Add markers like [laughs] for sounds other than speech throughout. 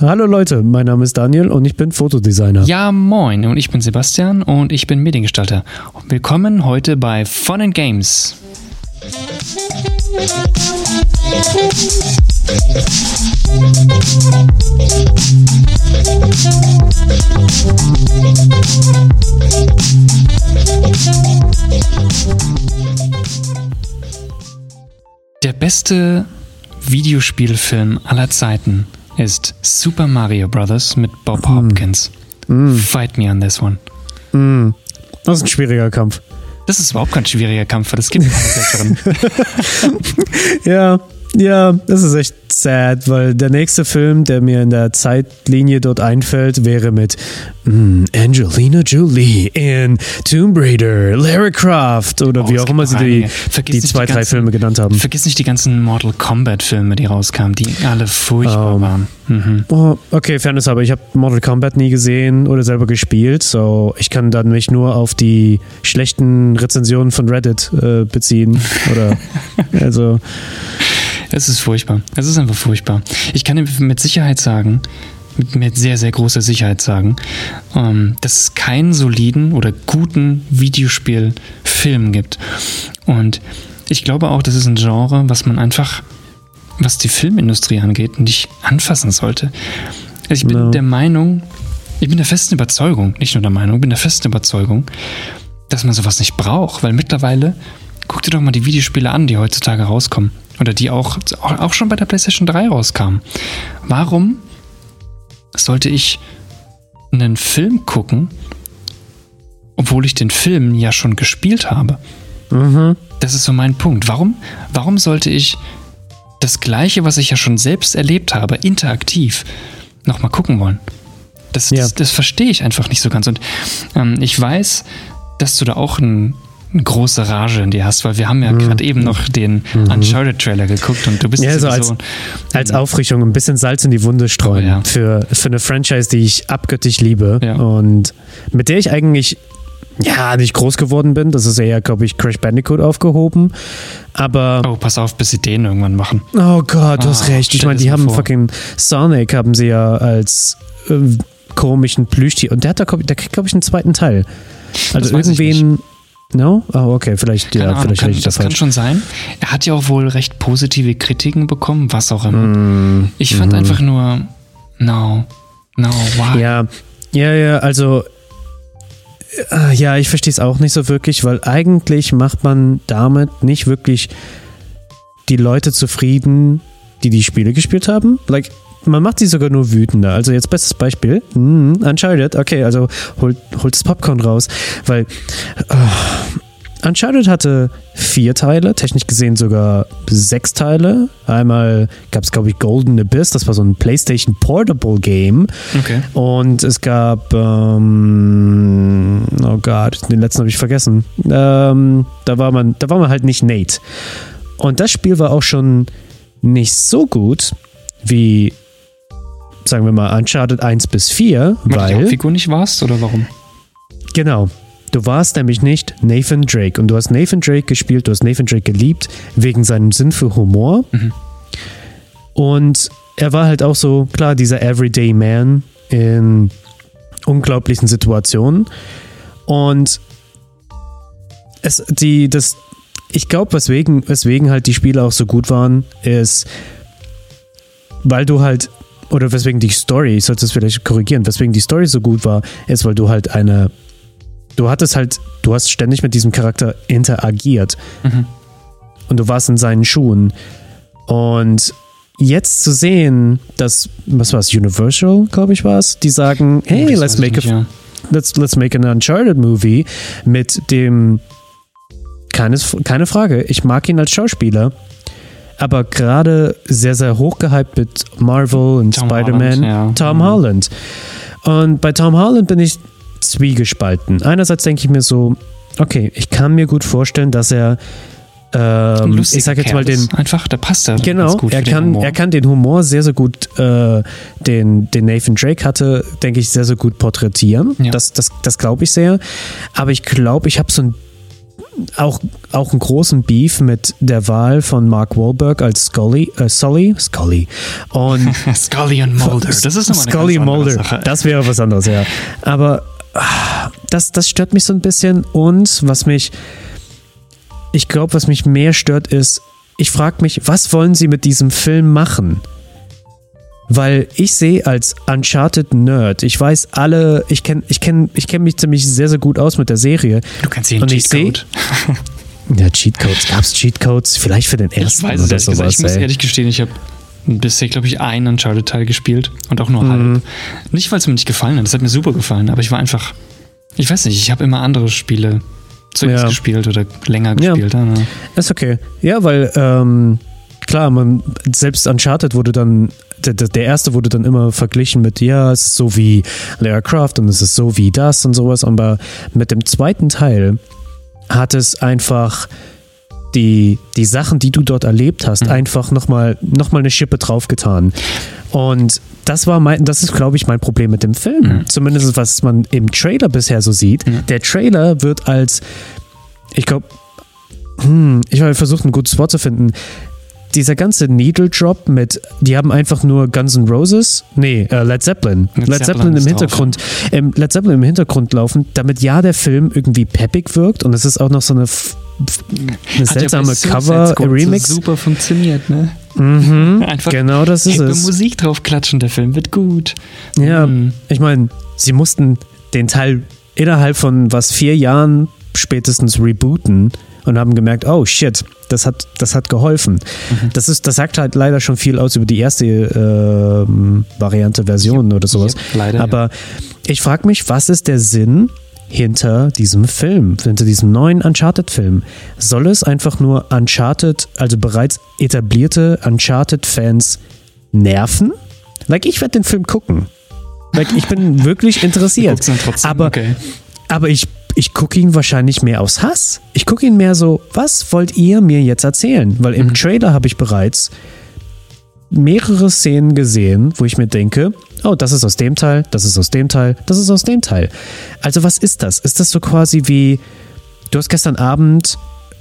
Hallo Leute, mein Name ist Daniel und ich bin Fotodesigner. Ja, moin, und ich bin Sebastian und ich bin Mediengestalter. Willkommen heute bei Fun and Games. Der beste Videospielfilm aller Zeiten ist Super Mario Bros. mit Bob Hopkins. Fight me on this one. Mm, das ist ein schwieriger Kampf. Das ist überhaupt kein schwieriger Kampf, weil das gibt keine [laughs] besseren. Ja, ja, das ist echt sad, weil der nächste Film, der mir in der Zeitlinie dort einfällt, wäre mit mm, Angelina Jolie in Tomb Raider, Lara Croft oder Oh, wie auch immer sie die, die zwei, die drei ganzen- Filme genannt haben. Vergiss nicht die ganzen Mortal Kombat-Filme, die rauskamen, die alle furchtbar Ähm, waren. Mhm. Oh, okay, Fairness, aber ich habe Mortal Kombat nie gesehen oder selber gespielt, so ich kann dann mich nur auf die schlechten Rezensionen von Reddit äh, beziehen. Oder [laughs] also Es ist furchtbar. Es ist einfach furchtbar. Ich kann mit Sicherheit sagen, mit, mit sehr, sehr großer Sicherheit sagen, ähm, dass es keinen soliden oder guten Videospielfilm gibt. Und ich glaube auch, das ist ein Genre, was man einfach, was die Filmindustrie angeht, nicht anfassen sollte. Also ich bin No. der Meinung, ich bin der festen Überzeugung, nicht nur der Meinung, ich bin der festen Überzeugung, dass man sowas nicht braucht, weil mittlerweile, guck dir doch mal die Videospiele an, die heutzutage rauskommen. Oder die auch, auch schon bei der PlayStation 3 rauskamen. Warum sollte ich einen Film gucken, obwohl ich den Film ja schon gespielt habe? mhm. Das ist so mein Punkt. Warum, warum sollte ich das Gleiche, was ich ja schon selbst erlebt habe, interaktiv nochmal gucken wollen? Das, Ja. das, das verstehe ich einfach nicht so ganz. Und ähm, ich weiß, dass du da auch ein, große Rage in dir hast, weil wir haben ja gerade eben noch den Uncharted-Trailer geguckt und du bist Mhm. Ja, so als, als Auffrischung ein bisschen Salz in die Wunde streuen Oh, ja. für, für eine Franchise, die ich abgöttisch liebe Ja. und mit der ich eigentlich ja nicht groß geworden bin. Das ist eher, glaube ich, Crash Bandicoot aufgehoben. Aber Oh, pass auf, bis sie den irgendwann machen. oh Gott, du hast Ah, recht. Ich meine, die haben vor. fucking Sonic haben sie ja als äh, komischen Plüschtier und der hat da, der kriegt, glaube ich, einen zweiten Teil. Also irgendwen. No? Oh, okay, vielleicht, Keine ja, Ahnung, vielleicht kann, ich das da kann schon sein. Er hat ja auch wohl recht positive Kritiken bekommen, was auch immer. Mm, Ich fand einfach nur, no, no, why? Ja, ja, ja, also äh, ja, ich verstehe es auch nicht so wirklich, weil eigentlich macht man damit nicht wirklich die Leute zufrieden, die die Spiele gespielt haben. Like, man macht sie sogar nur wütender. Also jetzt bestes Beispiel, mm, Uncharted, okay, also holt, holt das Popcorn raus, weil äh, Uncharted hatte vier Teile, technisch gesehen sogar sechs Teile. Einmal gab es, glaube ich, Golden Abyss, das war so ein PlayStation Portable Game. Okay. Und es gab, ähm, oh Gott, den letzten habe ich vergessen. Ähm, da, war man, da war man halt nicht Nate. Und das Spiel war auch schon nicht so gut wie, sagen wir mal, Uncharted 1 bis 4, Weil du die weil, Hauptfigur nicht warst oder warum? genau, du warst nämlich nicht Nathan Drake. Und du hast Nathan Drake gespielt, du hast Nathan Drake geliebt, wegen seinem Sinn für Humor. Mhm. Und er war halt auch so, klar, dieser Everyday Man in unglaublichen Situationen. Und es, die, das, ich glaube, weswegen, weswegen halt die Spiele auch so gut waren, ist, weil du halt, oder weswegen die Story, ich sollte es vielleicht korrigieren, weswegen die Story so gut war, ist, weil du halt eine, du hattest halt, du hast ständig mit diesem Charakter interagiert Mhm. und du warst in seinen Schuhen. Und jetzt zu sehen, dass, was war es, Universal, glaube ich, war es, die sagen, hey, Das let's make, nicht, a, ja. let's, let's make an Uncharted Movie mit dem, keines, keine Frage, ich mag ihn als Schauspieler, aber gerade sehr, sehr hochgehypt mit Marvel und Spider-Man, ja. Tom Mhm. Holland. Und bei Tom Holland bin ich zwiegespalten. Einerseits denke ich mir so, okay, ich kann mir gut vorstellen, dass er ähm, ich sag jetzt mal den, Einfach, der passt da Genau, er kann, er kann den Humor sehr, sehr gut, äh, den, den Nathan Drake hatte, denke ich, sehr, sehr gut porträtieren. Ja. Das, das, das glaube ich sehr. Aber ich glaube, ich habe so ein auch, auch einen großen Beef mit der Wahl von Mark Wahlberg als Scully, äh, Sully, Scully. Und [laughs] Scully und Mulder. Das ist nochmal eine Scully ganz Mulder. Sache. Das wäre was anderes, ja. Aber ah, das, das stört mich so ein bisschen. Und was mich, ich glaube, was mich mehr stört, ist, ich frage mich, was wollen sie mit diesem Film machen? Weil ich sehe als Uncharted Nerd, ich weiß alle, ich kenne ich kenn, ich kenn mich ziemlich sehr, sehr gut aus mit der Serie. Du kannst ich seh- Cheatcode. [laughs] Ja, Cheatcodes. Gab es Cheatcodes? Vielleicht für den Ich ersten weiß es oder gesagt. sowas. Ich muss ehrlich gestehen, ich habe bisher, glaube ich, einen Uncharted-Teil gespielt und auch nur Mhm. halb. Nicht, weil es mir nicht gefallen hat, das hat mir super gefallen, aber ich war einfach, ich weiß nicht, ich habe immer andere Spiele zuerst Ja. gespielt oder länger Ja. gespielt. Ja. ne? Ist okay. Ja, weil, ähm, klar, man, selbst Uncharted wurde dann, der, der erste wurde dann immer verglichen mit, ja, es ist so wie Lara Croft und es ist so wie das und sowas, aber mit dem zweiten Teil hat es einfach die, die Sachen, die du dort erlebt hast, Mhm. einfach nochmal noch mal eine Schippe draufgetan. Und das war mein, das ist, glaube ich, mein Problem mit dem Film. Mhm. Zumindest was man im Trailer bisher so sieht. Mhm. Der Trailer wird als, ich glaube, hm, ich habe versucht, ein gutes Wort zu finden. Dieser ganze Needle Drop mit, die haben einfach nur Guns N' Roses, nee, äh, Led Zeppelin. Led Led, Zeppelin Zeppelin, im Hintergrund, ähm, Led Zeppelin im Hintergrund laufen, damit ja der Film irgendwie peppig wirkt und es ist auch noch so eine, eine ja seltsame Suicide Squad Cover-Remix. So super funktioniert, ne? Mhm, [laughs] Einfach genau das ist es. Musik drauf klatschen, der Film wird gut. Ja, Mhm. ich meine, sie mussten den Teil innerhalb von was vier Jahren spätestens rebooten und haben gemerkt, oh shit, das hat, das hat geholfen. Mhm. Das ist, das sagt halt leider schon viel aus über die erste ähm, Variante, Version oder sowas. Yep, leider, Aber ich frage mich, was ist der Sinn hinter diesem Film, hinter diesem neuen Uncharted-Film? Soll es einfach nur Uncharted, also bereits etablierte Uncharted-Fans nerven? Like, ich werde den Film gucken. Like, ich bin [laughs] wirklich interessiert. Trotzdem, aber okay. aber ich, ich gucke ihn wahrscheinlich mehr aus Hass. Ich gucke ihn mehr so, was wollt ihr mir jetzt erzählen? Weil im Mhm. Trailer habe ich bereits mehrere Szenen gesehen, wo ich mir denke, oh, das ist aus dem Teil, das ist aus dem Teil, das ist aus dem Teil. Also was ist das? Ist das so quasi wie, du hast gestern Abend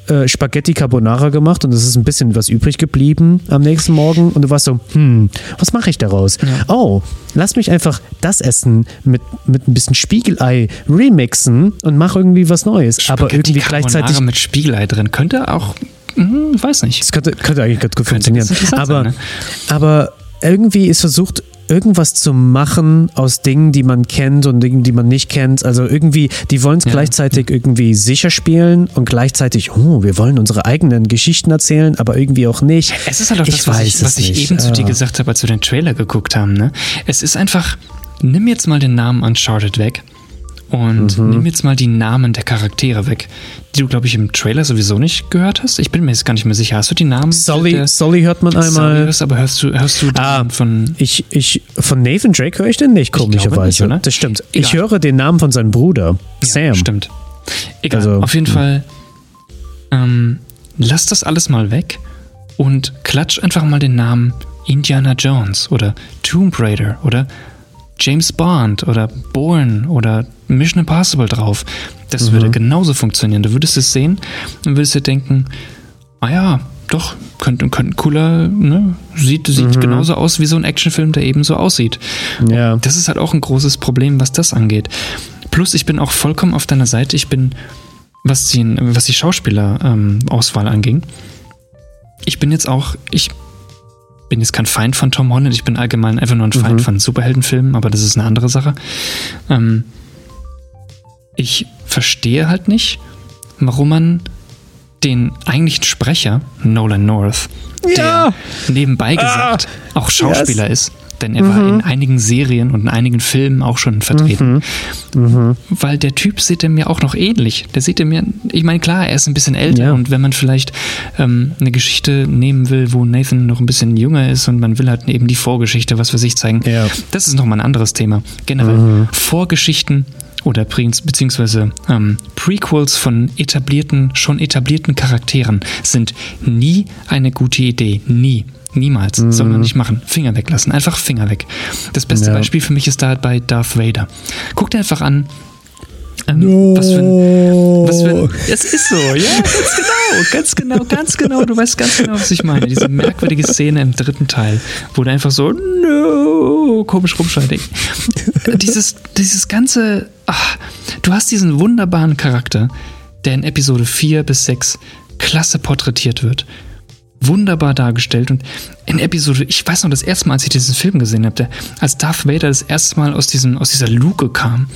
äh, Spaghetti Carbonara gemacht und es ist ein bisschen was übrig geblieben am nächsten Morgen und du warst so, hm, was mache ich daraus? Oh, lass mich einfach das essen mit, mit ein bisschen Spiegelei remixen und mach irgendwie was Neues. aber Spaghetti irgendwie Carbonara gleichzeitig mit Spiegelei drin könnte auch, hm, weiß nicht. das könnte, könnte eigentlich ganz gut Könnte funktionieren. Aber, sein, ne? aber irgendwie ist versucht, irgendwas zu machen aus Dingen, die man kennt und Dingen, die man nicht kennt. Also irgendwie, die wollen es Ja. gleichzeitig irgendwie sicher spielen und gleichzeitig, oh, wir wollen unsere eigenen Geschichten erzählen, aber irgendwie auch nicht. Es ist halt auch Ich das, was ich, was ich eben zu dir gesagt habe, als wir den Trailer geguckt haben. Ne? Es ist einfach, nimm jetzt mal den Namen Uncharted weg und Mhm. nimm jetzt mal die Namen der Charaktere weg, die du, glaube ich, im Trailer sowieso nicht gehört hast. Ich bin mir jetzt gar nicht mehr sicher. Hast du die Namen? Sully, der- Sully hört man Sully einmal. hörst, aber hörst du, hörst du Ah, von Ich, ich, von Nathan Drake höre ich den nicht, komischerweise. nicht, oder? Das stimmt. Ich Egal. höre den Namen von seinem Bruder, Ja, Sam. Stimmt. Egal. Also, Auf jeden Fall, ähm, lass das alles mal weg und klatsch einfach mal den Namen Indiana Jones oder Tomb Raider oder James Bond oder Bourne oder Mission Impossible drauf. Das würde genauso funktionieren. Du würdest es sehen und würdest dir denken, ah ja, doch, könnte, könnte ein cooler, ne? Sieht, sieht genauso aus wie so ein Actionfilm, der eben so aussieht. Ja. Das ist halt auch ein großes Problem, was das angeht. Plus, ich bin auch vollkommen auf deiner Seite. Ich bin, was die, was die Schauspielerauswahl anging, ich bin jetzt auch, ich bin jetzt kein Feind von Tom Holland, ich bin allgemein einfach nur ein Feind von Superheldenfilmen, aber das ist eine andere Sache. Ähm, ich verstehe halt nicht, warum man den eigentlichen Sprecher, Nolan North, Ja. der nebenbei gesagt auch Schauspieler ist, denn er Mhm. war in einigen Serien und in einigen Filmen auch schon vertreten. Mhm. Weil der Typ sieht er mir auch noch ähnlich. Der sieht er mir, ich meine, klar, er ist ein bisschen älter Ja. und wenn man vielleicht ähm, eine Geschichte nehmen will, wo Nathan noch ein bisschen jünger ist und man will halt eben die Vorgeschichte, was für sich zeigen, Ja. das ist nochmal ein anderes Thema. Generell Vorgeschichten oder beziehungsweise ähm, Prequels von etablierten, schon etablierten Charakteren sind nie eine gute Idee. Nie. Niemals. Soll man nicht machen. Finger weglassen. Einfach Finger weg. Das beste Ja. Beispiel für mich ist da bei Darth Vader. Guck dir einfach an, Ähm, no. was, für ein, was für ein. Es ist so, ja, ganz genau, ganz genau, ganz genau. Du weißt ganz genau, was ich meine. Diese merkwürdige Szene im dritten Teil, wo der einfach so, no, komisch rumschreit. dieses, dieses ganze. Ach, du hast diesen wunderbaren Charakter, der in Episode 4 bis 6 klasse porträtiert wird wunderbar dargestellt. Und in Episode, ich weiß noch, das erste Mal, als ich diesen Film gesehen habe, als Darth Vader das erste Mal aus, diesem, aus dieser Luke kam,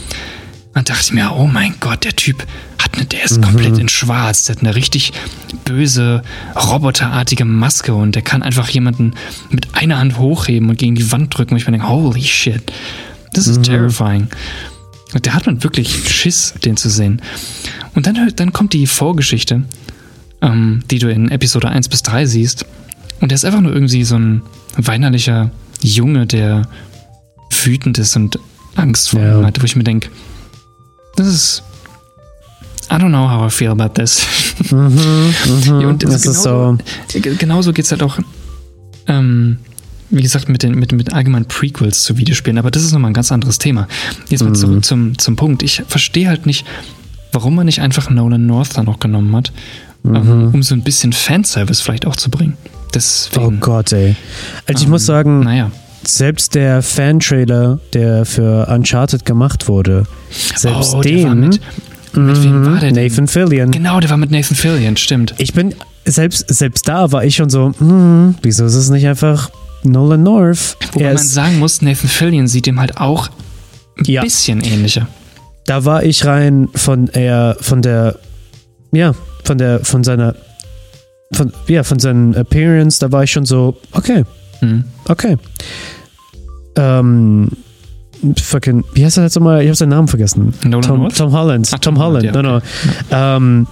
dann dachte ich mir, oh mein Gott, der Typ hat eine, der ist mhm. komplett in schwarz, der hat eine richtig böse, roboterartige Maske und der kann einfach jemanden mit einer Hand hochheben und gegen die Wand drücken. Und ich mir denke, holy shit, das ist mhm. terrifying. Der hat man wirklich Schiss, den zu sehen. Und dann, dann kommt die Vorgeschichte ähm, die du in Episode 1 bis 3 siehst. Und der ist einfach nur irgendwie so ein weinerlicher Junge, der wütend ist und Angst vor ja. ihm hat, wo ich mir denke, das ist. I don't know how I feel about this. Mhm, mhm, und das genauso, ist so. genauso geht es halt auch, ähm, wie gesagt, mit den mit, mit allgemeinen Prequels zu Videospielen. Aber das ist nochmal ein ganz anderes Thema. Jetzt mal mhm. zurück zum, zum Punkt. Ich verstehe halt nicht, warum man nicht einfach Nolan North da noch genommen hat mhm. um so ein bisschen Fanservice vielleicht auch zu bringen. Deswegen, oh Gott, ey. Also ich ähm, muss sagen, naja. Selbst der Fan-Trailer, der für Uncharted gemacht wurde, selbst oh, den. Mit, mit wem war der denn? Nathan Fillion. Genau, der war mit Nathan Fillion, stimmt. Ich bin, selbst, selbst da war ich schon so, hm, wieso ist es nicht einfach Nolan North? Wobei er man sagen muss, Nathan Fillion sieht ihm halt auch ein ja. bisschen ähnlicher. Da war ich rein von eher von der, ja, von der, von seiner, von, ja, von seinem Appearance, da war ich schon so, okay, mhm. Okay. Ähm, fucking, wie heißt er jetzt nochmal? Ich habe seinen Namen vergessen. Nolan Tom, Tom Holland. Ach, Tom, Holland, ja, no, no. Ja. Ähm,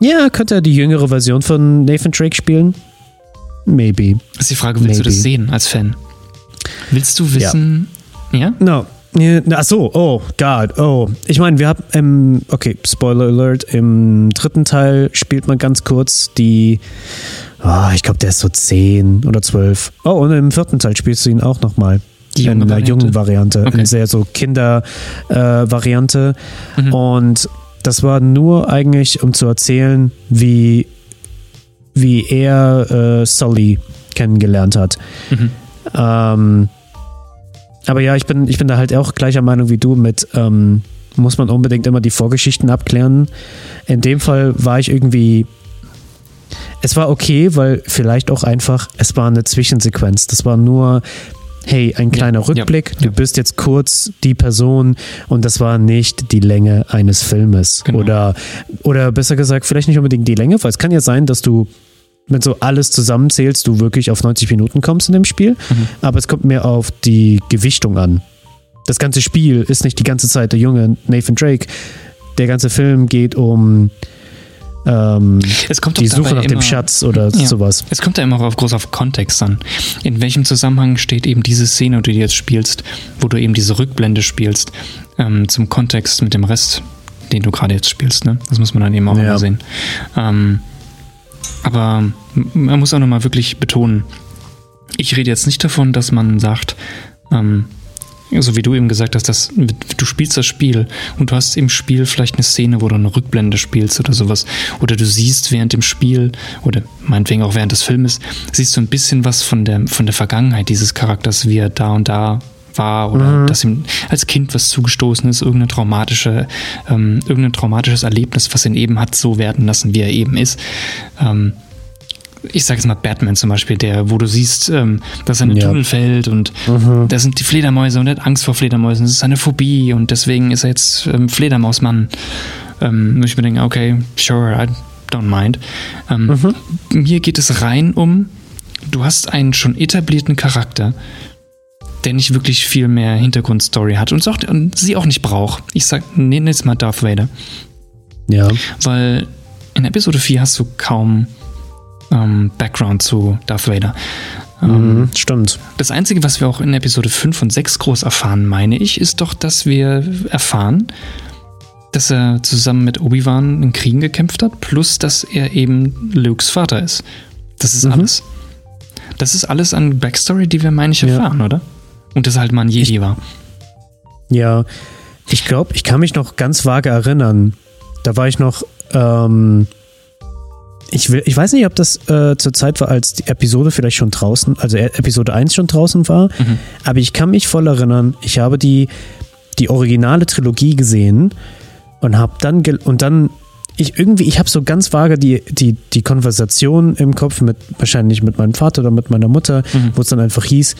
ja, könnte er die jüngere Version von Nathan Drake spielen? Maybe. Das ist die Frage, willst Maybe. du das sehen als Fan? Willst du wissen, ja? ja? No, Ach so, oh God, oh. Ich meine, wir haben, ähm, okay, Spoiler Alert, im dritten Teil spielt man ganz kurz die, oh, ich glaube, der ist so 10 oder 12. Oh, und im vierten Teil spielst du ihn auch nochmal. Die junge in einer jungen Variante. Okay. In sehr so Kinder-Variante. Äh, mhm. Und das war nur eigentlich, um zu erzählen, wie, wie er äh, Sully kennengelernt hat. Mhm. Ähm, aber ja, ich bin, ich bin da halt auch gleicher Meinung wie du mit, ähm, muss man unbedingt immer die Vorgeschichten abklären. In dem Fall war ich irgendwie. Es war okay, weil vielleicht auch einfach, es war eine Zwischensequenz. Das war nur, hey, ein kleiner ja, Rückblick, ja, du bist jetzt kurz die Person und das war nicht die Länge eines Filmes. Genau. Oder, oder besser gesagt, vielleicht nicht unbedingt die Länge, weil es kann ja sein, dass du wenn so alles zusammenzählst, du wirklich auf 90 Minuten kommst in dem Spiel. Mhm. Aber es kommt mehr auf die Gewichtung an. Das ganze Spiel ist nicht die ganze Zeit der junge Nathan Drake. Der ganze Film geht um ähm, die Suche nach immer, dem Schatz oder ja, sowas. Es kommt ja immer auf groß auf Kontext an. In welchem Zusammenhang steht eben diese Szene, die du jetzt spielst, wo du eben diese Rückblende spielst, ähm, zum Kontext mit dem Rest, den du gerade jetzt spielst. Ne? Das muss man dann eben auch ja. immer sehen. Ähm, aber man muss auch nochmal wirklich betonen, ich rede jetzt nicht davon, dass man sagt, ähm, so wie du eben gesagt hast, dass du spielst das Spiel und du hast im Spiel vielleicht eine Szene, wo du eine Rückblende spielst oder sowas. Oder du siehst während dem Spiel oder meinetwegen auch während des Filmes, siehst du ein bisschen was von der, von der Vergangenheit dieses Charakters, wie er da und da war oder mhm. dass ihm als Kind was zugestoßen ist, irgendeine traumatische, ähm, irgendein traumatisches Erlebnis, was ihn eben hat so werden lassen, wie er eben ist. Ähm, ich sage jetzt mal Batman zum Beispiel, der, wo du siehst, ähm, dass er in den ja. Tunnel fällt und mhm. da sind die Fledermäuse und er hat Angst vor Fledermäusen. Das ist eine Phobie und deswegen ist er jetzt ähm, Fledermausmann. Ähm, ich mir denke, okay, sure, I don't mind. Ähm, mhm. Hier geht es rein um, du hast einen schon etablierten Charakter, der nicht wirklich viel mehr Hintergrundstory hat und, auch, und sie auch nicht braucht. Ich sag, nenne jetzt mal Darth Vader. Ja. Weil in Episode 4 hast du kaum ähm, Background zu Darth Vader. Ähm, mhm, stimmt. Das Einzige, was wir auch in Episode 5 und 6 groß erfahren, meine ich, ist doch, dass wir erfahren, dass er zusammen mit Obi-Wan in Kriegen gekämpft hat, plus dass er eben Lukes Vater ist. Das ist mhm. alles. Das ist alles an Backstory, die wir, meine ich, erfahren, ja. oder? Und dass er halt mal ein Jedi ich, war. Ja, Ich glaube, ich kann mich noch ganz vage erinnern. Da war ich noch, ähm, ich, will, ich weiß nicht, ob das äh, zur Zeit war, als die Episode vielleicht schon draußen, also E- Episode 1 schon draußen war, Mhm. aber ich kann mich voll erinnern, ich habe die, die originale Trilogie gesehen und habe dann, und dann, ich irgendwie, ich habe so ganz vage die, die, die Konversation im Kopf mit, wahrscheinlich mit meinem Vater oder mit meiner Mutter, Mhm. wo es dann einfach hieß,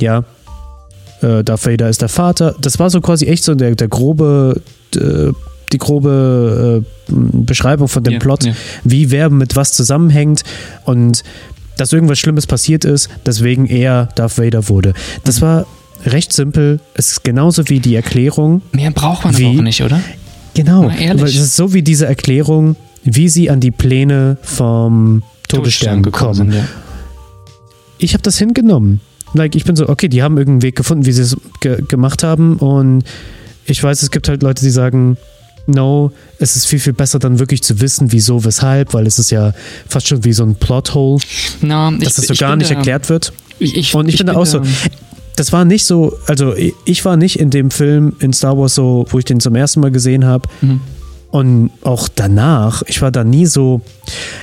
ja, äh, Darth Vader ist der Vater. Das war so quasi echt so der, der grobe, äh, die grobe äh, Beschreibung von dem Ja, Plot, ja. wie wer mit was zusammenhängt und dass irgendwas Schlimmes passiert ist, deswegen er Darth Vader wurde. Das Mhm. war recht simpel. Es ist genauso wie die Erklärung. Mehr braucht man Wie? auch nicht, oder? Genau. Weil es ist so wie diese Erklärung, wie sie an die Pläne vom Todesstern gekommen sind, ja. ich habe das hingenommen. Like, ich bin so, okay, die haben irgendeinen Weg gefunden, wie sie es ge gemacht haben. Und ich weiß, es gibt halt Leute, die sagen, no, es ist viel, viel besser, dann wirklich zu wissen, wieso, weshalb, weil es ist ja fast schon wie so ein Plothole, ich, dass das so ich gar nicht da- erklärt wird. Ich, ich, Und ich, bin da auch so, das war nicht so, also ich- ich war nicht in dem Film in Star Wars so, wo ich den zum ersten Mal gesehen habe. Mhm. Und auch danach, ich war da nie so,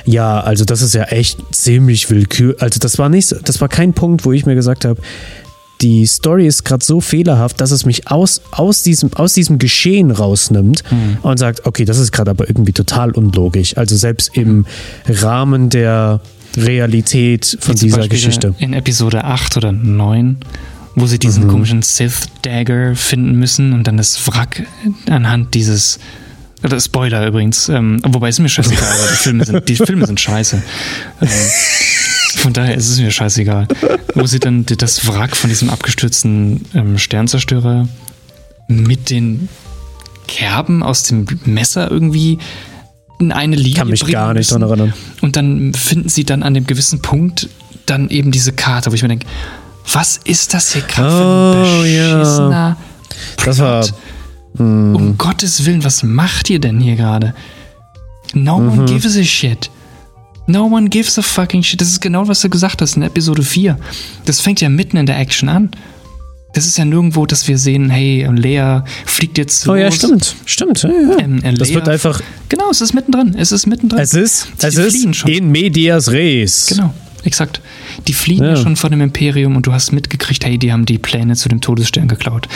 ja, also das ist ja echt ziemlich willkür. Also das war nicht, das war kein Punkt, wo ich mir gesagt habe, die Story ist gerade so fehlerhaft, dass es mich aus, aus, diesem, aus diesem Geschehen rausnimmt Mhm. und sagt, okay, das ist gerade aber irgendwie total unlogisch. Also selbst im Rahmen der Realität von dieser Beispiel Geschichte. In Episode 8 oder 9, wo sie diesen Mhm. komischen Sith-Dagger finden müssen und dann das Wrack anhand dieses. Oder Spoiler übrigens, ähm, wobei es mir scheißegal, weil die Filme sind, die Filme sind scheiße. Ähm, von daher ist es mir scheißegal. Wo sie dann das Wrack von diesem abgestürzten ähm, Sternzerstörer mit den Kerben aus dem Messer irgendwie in eine Linie Ich kann mich bringen gar nicht dran erinnern. Und dann finden sie dann an dem gewissen Punkt dann eben diese Karte, wo ich mir denke, was ist das hier gerade Oh, für ein ja. beschissener Das war- Plot? Um Gottes Willen, was macht ihr denn hier gerade? No Mhm. one gives a shit. No one gives a fucking shit. Das ist genau, was du gesagt hast in Episode 4. Das fängt ja mitten in der Action an. Das ist ja nirgendwo, dass wir sehen, hey, Lea fliegt jetzt Oh ja, los. stimmt. Stimmt. Ja, ja. Ähm, äh, das wird einfach. Genau, es ist mittendrin. Es ist mittendrin. Es ist, es ist in medias res. Genau, exakt. Die fliehen ja. Ja. schon vor dem Imperium und du hast mitgekriegt, hey, die haben die Pläne zu dem Todesstern geklaut.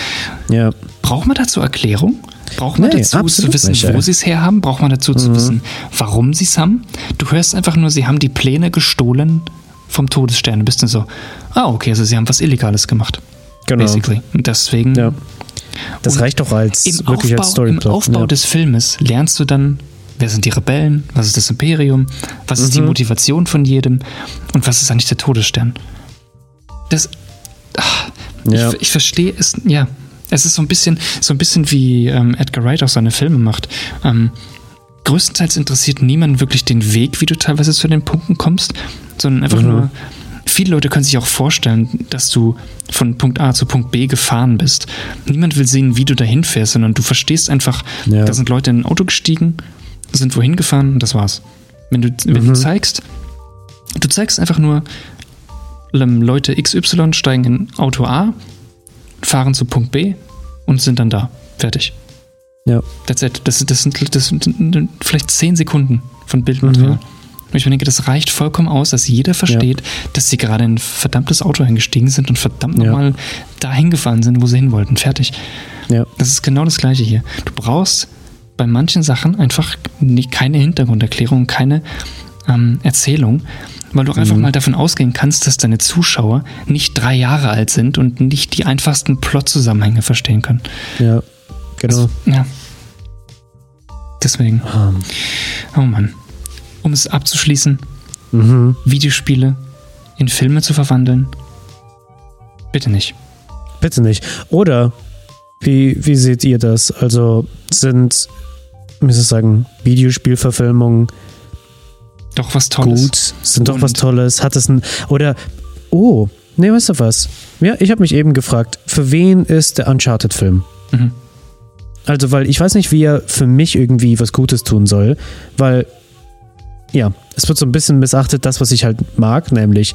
Ja. Braucht man dazu Erklärung? Braucht man Nee, dazu zu wissen, nicht, wo. Mhm. sie es her haben? Braucht man dazu zu wissen, warum sie es haben? Du hörst einfach nur, sie haben die Pläne gestohlen vom Todesstern. Du bist dann so, ah, okay, also sie haben was Illegales gemacht. Genau. Basically. Und deswegen, Ja. Das reicht doch als im wirklich Aufbau, als im Storyplot. Aufbau ja. des Filmes lernst du dann, wer sind die Rebellen, was ist das Imperium, was ist die Mhm. Motivation von jedem und was ist eigentlich der Todesstern. Das, ach, Ja. ich, ich verstehe es, ja. Es ist so ein bisschen, so ein bisschen wie ähm, Edgar Wright auch seine Filme macht. Ähm, größtenteils interessiert niemand wirklich den Weg, wie du teilweise zu den Punkten kommst, sondern einfach Mhm. nur, viele Leute können sich auch vorstellen, dass du von Punkt A zu Punkt B gefahren bist. Niemand will sehen, wie du dahin fährst, sondern du verstehst einfach, Ja. da sind Leute in ein Auto gestiegen, sind wohin gefahren und das war's. Wenn du, wenn Mhm. du zeigst, du zeigst einfach nur, ähm, Leute XY steigen in Auto A, fahren zu Punkt B und sind dann da. Fertig. Ja. It. Das, das, sind, das sind vielleicht zehn Sekunden von Bildmaterial. Mhm. Und ich denke, das reicht vollkommen aus, dass jeder versteht, dass sie gerade in ein verdammtes Auto eingestiegen sind und verdammt Ja. nochmal dahin gefahren sind, wo sie hin wollten. Fertig. Ja. Das ist genau das Gleiche hier. Du brauchst bei manchen Sachen einfach nie- keine Hintergrunderklärung, keine ähm, Erzählung, weil du Mhm. einfach mal davon ausgehen kannst, dass deine Zuschauer nicht drei Jahre alt sind und nicht die einfachsten Plot-Zusammenhänge verstehen können. ja. Genau. Ja. Deswegen, Ähm, oh Mann. Um es abzuschließen, mhm. Videospiele in Filme zu verwandeln, bitte nicht. Bitte nicht. Oder wie, wie seht ihr das? Also sind, wie soll ich sagen, Videospielverfilmungen Doch was Tolles. gut? Sind doch Und- was Tolles? Hat es ein. Oder. Oh, nee, weißt du was? Ja, ich habe mich eben gefragt, für wen ist der Uncharted-Film? Mhm. Also, weil ich weiß nicht, wie er für mich irgendwie was Gutes tun soll, weil, ja, es wird so ein bisschen missachtet, das, was ich halt mag, nämlich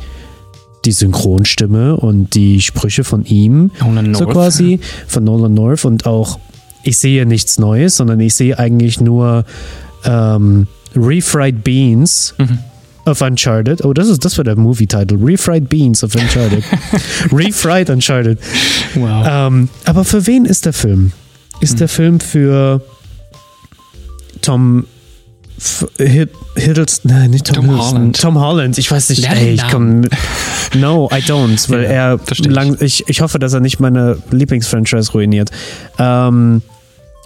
die Synchronstimme und die Sprüche von ihm, Nolan so North. quasi, von Nolan North und auch ich sehe nichts Neues, sondern ich sehe eigentlich nur ähm, Refried Beans Mhm. of Uncharted. Oh, das ist das war der Movie-Title. Refried Beans of Uncharted. [laughs] Refried Uncharted. Wow. Ähm, aber für wen ist der Film? Ist Hm. der Film für Tom Hiddleston? Nein, nicht Tom, Tom Hiddleston. Holland. Tom Holland. Ich weiß nicht. Lern Ey, ich komm, no, I don't, weil Ja, er lang. Ich, ich hoffe, dass er nicht meine Lieblingsfranchise ruiniert. Ähm,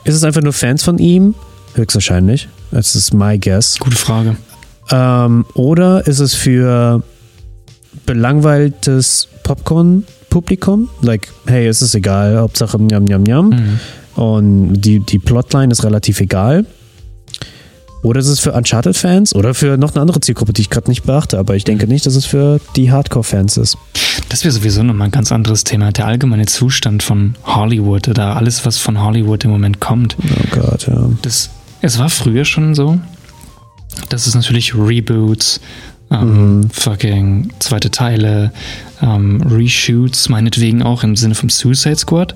ist es einfach nur Fans von ihm? Höchstwahrscheinlich. Das ist my guess. Gute Frage. Ähm, oder ist es für belangweiltes Popcorn-Publikum? Like, hey, es ist egal, Hauptsache Njam Njam Njam. Mhm. Und die, die Plotline ist relativ egal. Oder ist es für Uncharted-Fans oder für noch eine andere Zielgruppe, die ich gerade nicht beachte. Aber ich denke nicht, dass es für die Hardcore-Fans ist. Das wäre sowieso nochmal ein ganz anderes Thema. Der allgemeine Zustand von Hollywood oder alles, was von Hollywood im Moment kommt. Oh Gott, ja. Das, es war früher schon so, dass es natürlich Reboots, ähm, fucking zweite Teile, ähm, Reshoots, meinetwegen auch im Sinne vom Suicide Squad,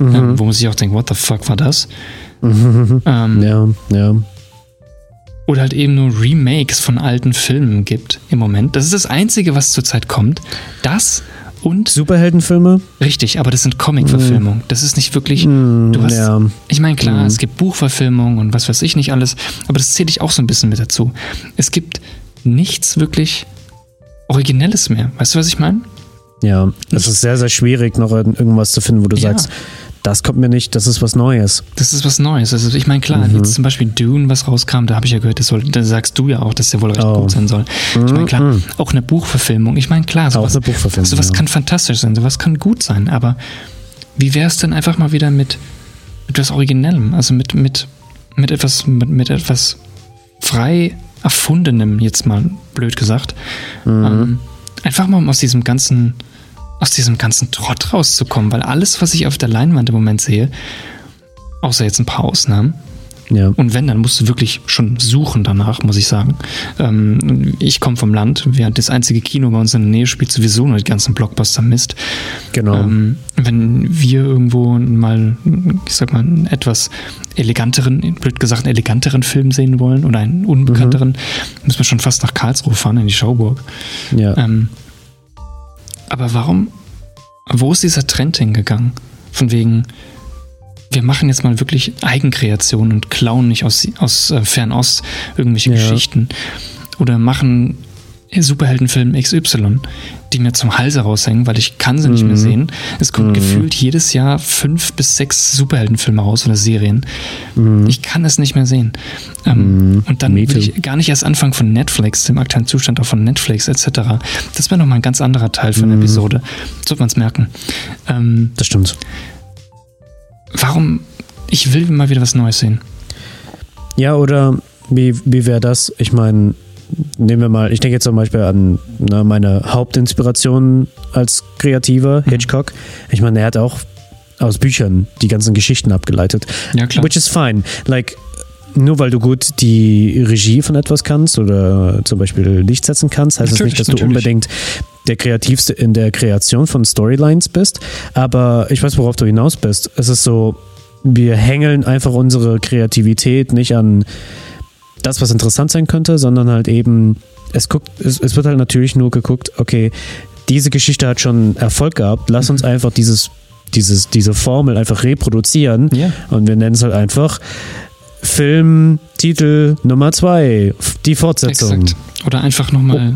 ähm, wo man sich auch denkt, what the fuck war das? [laughs] Ähm, Ja, ja. Oder halt eben nur Remakes von alten Filmen gibt im Moment. Das ist das Einzige, was zurzeit kommt. Das und Superheldenfilme? richtig, aber das sind Comic-Verfilmungen. Das ist nicht wirklich. Du hast, ja. Ich meine, klar, es gibt Buchverfilmungen und was weiß ich nicht alles, aber das zähle ich auch so ein bisschen mit dazu. Es gibt nichts wirklich Originelles mehr. Weißt du, was ich meine? Ja, es ist sehr, sehr schwierig, noch irgendwas zu finden, wo du Ja. sagst, das kommt mir nicht, das ist was Neues. Das ist was Neues. Also ich meine, klar, Mhm. jetzt zum Beispiel Dune, was rauskam, da habe ich ja gehört, das soll, da sagst du ja auch, dass der wohl recht Oh. gut sein soll. Ich meine, klar, auch eine Buchverfilmung. Ich meine, klar, sowas, eine Buchverfilmung, sowas ja. kann fantastisch sein, sowas kann gut sein, aber wie wäre es denn einfach mal wieder mit, etwas Originellem, also mit, mit, mit etwas, mit, mit etwas frei erfundenem, jetzt mal blöd gesagt. Mhm. Ähm, einfach mal aus diesem ganzen, aus diesem ganzen Trott rauszukommen, weil alles, was ich auf der Leinwand im Moment sehe, außer jetzt ein paar Ausnahmen, Ja. und wenn, dann musst du wirklich schon suchen danach, muss ich sagen. Ähm, ich komme vom Land, während das einzige Kino bei uns in der Nähe spielt sowieso nur die ganzen Blockbuster-Mist. Genau. Ähm, wenn wir irgendwo mal, ich sag mal, einen etwas eleganteren, blöd gesagt, einen eleganteren Film sehen wollen oder einen unbekannteren, müssen wir schon fast nach Karlsruhe fahren, in die Schauburg. ja. Ähm, aber warum, wo ist dieser Trend hingegangen? Von wegen, wir machen jetzt mal wirklich Eigenkreation und klauen nicht aus, aus äh, Fernost irgendwelche Ja. Geschichten. Oder machen Superheldenfilm XY, die mir zum Halse raushängen, weil ich kann sie nicht Mhm. mehr sehen. Es kommt gefühlt jedes Jahr fünf bis sechs Superheldenfilme raus oder Serien. Ich kann es nicht mehr sehen. Ähm, Und dann Mhm. Will ich gar nicht erst anfangen von Netflix, dem aktuellen Zustand auch von Netflix etc. Das wäre nochmal ein ganz anderer Teil Mhm. von der Episode. Sollte man es merken. Ähm, Das stimmt. warum? Ich will mal wieder was Neues sehen. Ja, oder wie, wie wäre das? Ich meine, nehmen wir mal, ich denke jetzt zum Beispiel an ne, meine Hauptinspiration als Kreativer, Mhm. Hitchcock. Ich meine, er hat auch aus Büchern die ganzen Geschichten abgeleitet. Ja, klar. Which is fine. Like, nur weil du gut die Regie von etwas kannst oder zum Beispiel Licht setzen kannst, heißt das Natürlich, nicht, dass du natürlich. unbedingt der Kreativste in der Kreation von Storylines bist. Aber ich weiß, worauf du hinaus bist. Es ist so, wir hängeln einfach unsere Kreativität nicht an das, was interessant sein könnte, sondern halt eben, es guckt, es, es wird halt natürlich nur geguckt, okay, diese Geschichte hat schon Erfolg gehabt, lass uns einfach dieses, dieses, diese Formel einfach reproduzieren Ja. und wir nennen es halt einfach Filmtitel Nummer zwei, die Fortsetzung. Exakt. Oder einfach nochmal.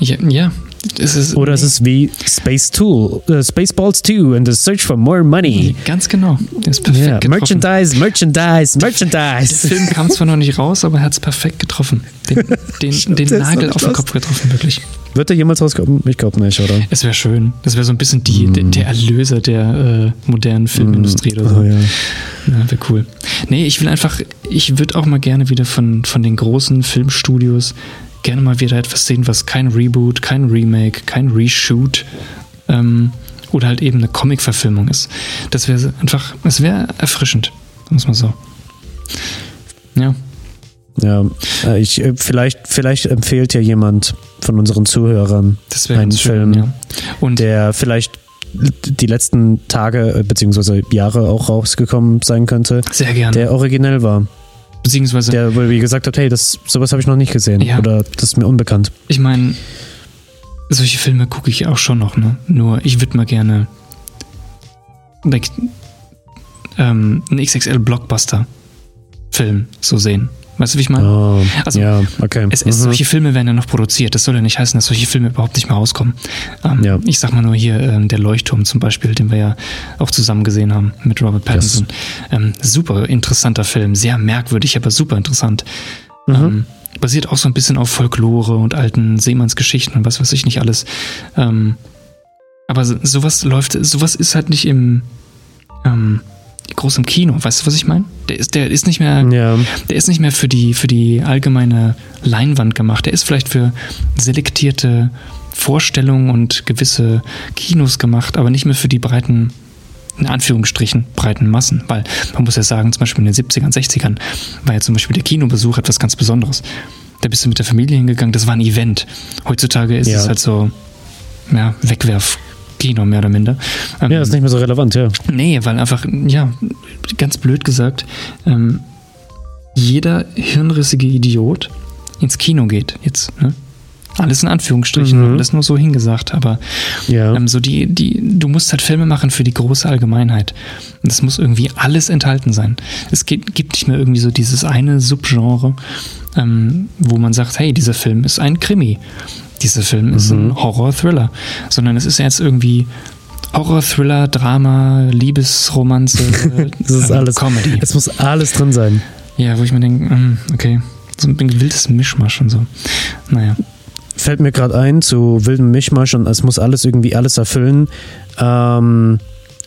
Ja, ja. Es ist, Oder es ist wie Space Tool, äh, Spaceballs 2 and the Search for More Money. Ganz genau. Der ist perfekt Ja, getroffen. Merchandise, Merchandise, Der Merchandise. Film kam zwar noch nicht raus, aber er hat es perfekt getroffen. Den, [laughs] den, den Nagel auf den. Kopf getroffen, wirklich. Wird er jemals rauskommen? Ich glaube nicht, oder? Es wäre schön. Das wäre so ein bisschen die, der, der Erlöser der äh, modernen Filmindustrie oder so. Oh, ja. Ja, wäre cool. Nee, ich will einfach, ich würde auch mal gerne wieder von, von den großen Filmstudios gerne mal wieder etwas sehen, was kein Reboot, kein Remake, kein Reshoot ähm, oder halt eben eine Comic-Verfilmung ist. Das wäre einfach, es wäre erfrischend, muss man so. Ja, Ja, äh, ich, äh, vielleicht, vielleicht empfiehlt ja jemand von unseren Zuhörern einen schön, Film, ja. Und der vielleicht die letzten Tage äh, bzw. Jahre auch rausgekommen sein könnte, Sehr gerne. der originell war. Beziehungsweise, Der, wo ihr gesagt habt, hey, das, sowas habe ich noch nicht gesehen Ja. oder das ist mir unbekannt. ich meine, solche Filme gucke ich auch schon noch, ne? Nur ich würde mal gerne like, ähm, einen XXL-Blockbuster-Film so sehen. Weißt du, wie ich meine? Oh, Also, ja, okay. Es, es, Mhm. Solche Filme werden ja noch produziert. Das soll ja nicht heißen, dass solche Filme überhaupt nicht mehr rauskommen. Ähm, Ja. Ich sag mal nur hier ähm, der Leuchtturm zum Beispiel, den wir ja auch zusammen gesehen haben mit Robert Pattinson. Ähm, super interessanter Film, sehr merkwürdig, aber super interessant. Mhm. Ähm, basiert auch so ein bisschen auf Folklore und alten Seemannsgeschichten und was weiß ich nicht alles. Ähm, aber so- sowas läuft, sowas ist halt nicht im ähm, groß im Kino. Weißt du, was ich meine? Der ist, der ist nicht mehr ja, der ist nicht mehr für die, für die allgemeine Leinwand gemacht. Der ist vielleicht für selektierte Vorstellungen und gewisse Kinos gemacht, aber nicht mehr für die breiten, in Anführungsstrichen, breiten Massen. Weil man muss ja sagen, zum Beispiel in den 70ern, 60ern war ja zum Beispiel der Kinobesuch etwas ganz Besonderes. Da bist du mit der Familie hingegangen, das war ein Event. Heutzutage ist Ja. es halt so, ja, Wegwerf-Kino mehr oder minder. Ähm, ja, ist nicht mehr so relevant, ja. Nee, weil einfach, ja, ganz blöd gesagt, ähm, jeder hirnrissige Idiot ins Kino geht jetzt. Ne? Alles in Anführungsstrichen, Mhm. alles nur so hingesagt, aber Ja, ähm, so die, die, du musst halt Filme machen für die große Allgemeinheit. Und es muss irgendwie alles enthalten sein. Es geht, gibt nicht mehr irgendwie so dieses eine Subgenre, ähm, wo man sagt, hey, dieser Film ist ein Krimi. Dieser Film ist ein Horror-Thriller. Sondern es ist jetzt irgendwie Horror, Thriller, Drama, Liebesromanze, [laughs] das ist ähm, alles. Comedy. Es muss alles drin sein. Ja, wo ich mir denke, mm, okay, so ein wildes Mischmasch und so. Naja. Fällt mir gerade ein zu wildem Mischmasch und es muss alles irgendwie alles erfüllen. Ähm,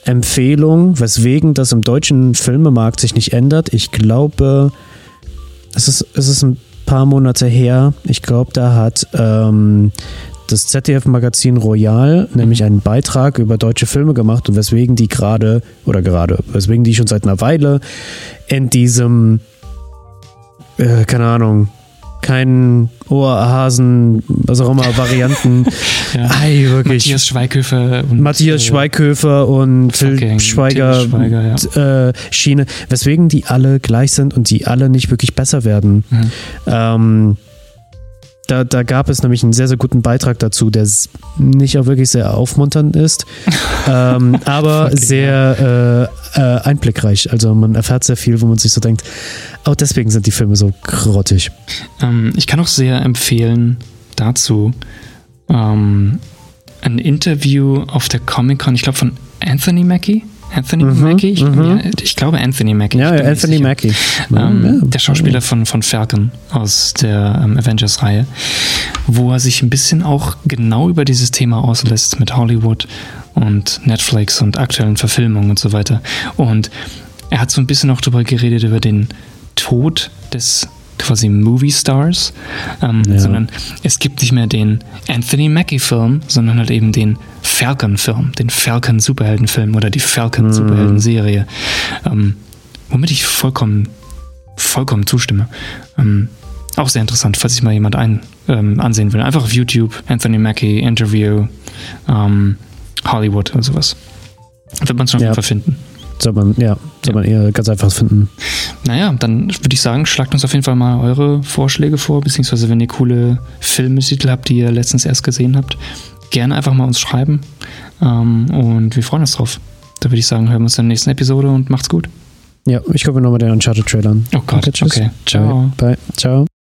Empfehlung, weswegen das im deutschen Filmemarkt sich nicht ändert. Ich glaube, es ist, es ist ein paar Monate her. Ich glaube, da hat ähm, das ZDF-Magazin Royal nämlich einen Beitrag über deutsche Filme gemacht und weswegen die gerade, oder gerade, weswegen die schon seit einer Weile in diesem, äh, keine Ahnung, kein Ohrhasen, was auch immer, Varianten. [laughs] Ja. Ei, wirklich. Matthias Schweighöfer und Matthias äh, Schweighöfer und Phil Schweiger, Schweiger, ja. äh, Schiene, weswegen die alle gleich sind und die alle nicht wirklich besser werden. Mhm. Ähm, da, da gab es nämlich einen sehr, sehr guten Beitrag dazu, der nicht auch wirklich sehr aufmunternd ist, [laughs] ähm, aber Fucking sehr äh, äh, einblickreich. Also man erfährt sehr viel, wo man sich so denkt, oh, deswegen sind die Filme so grottig. Ähm, ich kann auch sehr empfehlen dazu ähm, ein Interview auf der Comic-Con, ich glaube von Anthony Mackie. Anthony Mhm, Mackie? Ich, mhm. ja, ich glaube Anthony Mackie. Ja, Anthony Mackie. Ähm, Ja, der Schauspieler von, von Falcon aus der ähm, Avengers-Reihe, wo er sich ein bisschen auch genau über dieses Thema auslässt mit Hollywood und Netflix und aktuellen Verfilmungen und so weiter. Und er hat so ein bisschen auch darüber geredet, über den Tod des quasi Movie Stars, ähm, Ja. sondern es gibt nicht mehr den Anthony Mackie-Film, sondern halt eben den Falcon-Film, den Falcon-Superhelden-Film oder die Falcon-Superhelden-Serie, ähm, womit ich vollkommen, vollkommen zustimme. Ähm, auch sehr interessant, falls sich mal jemand ein, ähm, ansehen will. Einfach auf YouTube, Anthony Mackie, Interview, ähm, Hollywood oder sowas. Wird man schon auf Ja. jeden Fall finden. Soll man, ja, soll man eher ganz einfach finden. Naja, dann würde ich sagen, schlagt uns auf jeden Fall mal eure Vorschläge vor, beziehungsweise wenn ihr coole Filmtitel habt, die ihr letztens erst gesehen habt, gerne einfach mal uns schreiben. Ähm, und wir freuen uns drauf. Da würde ich sagen, hören wir uns in der nächsten Episode und macht's gut. Ja, ich gucke mir nochmal den Uncharted-Trailer an. Oh Gott, tschüss. okay. Ciao. Bye. Bye. Ciao.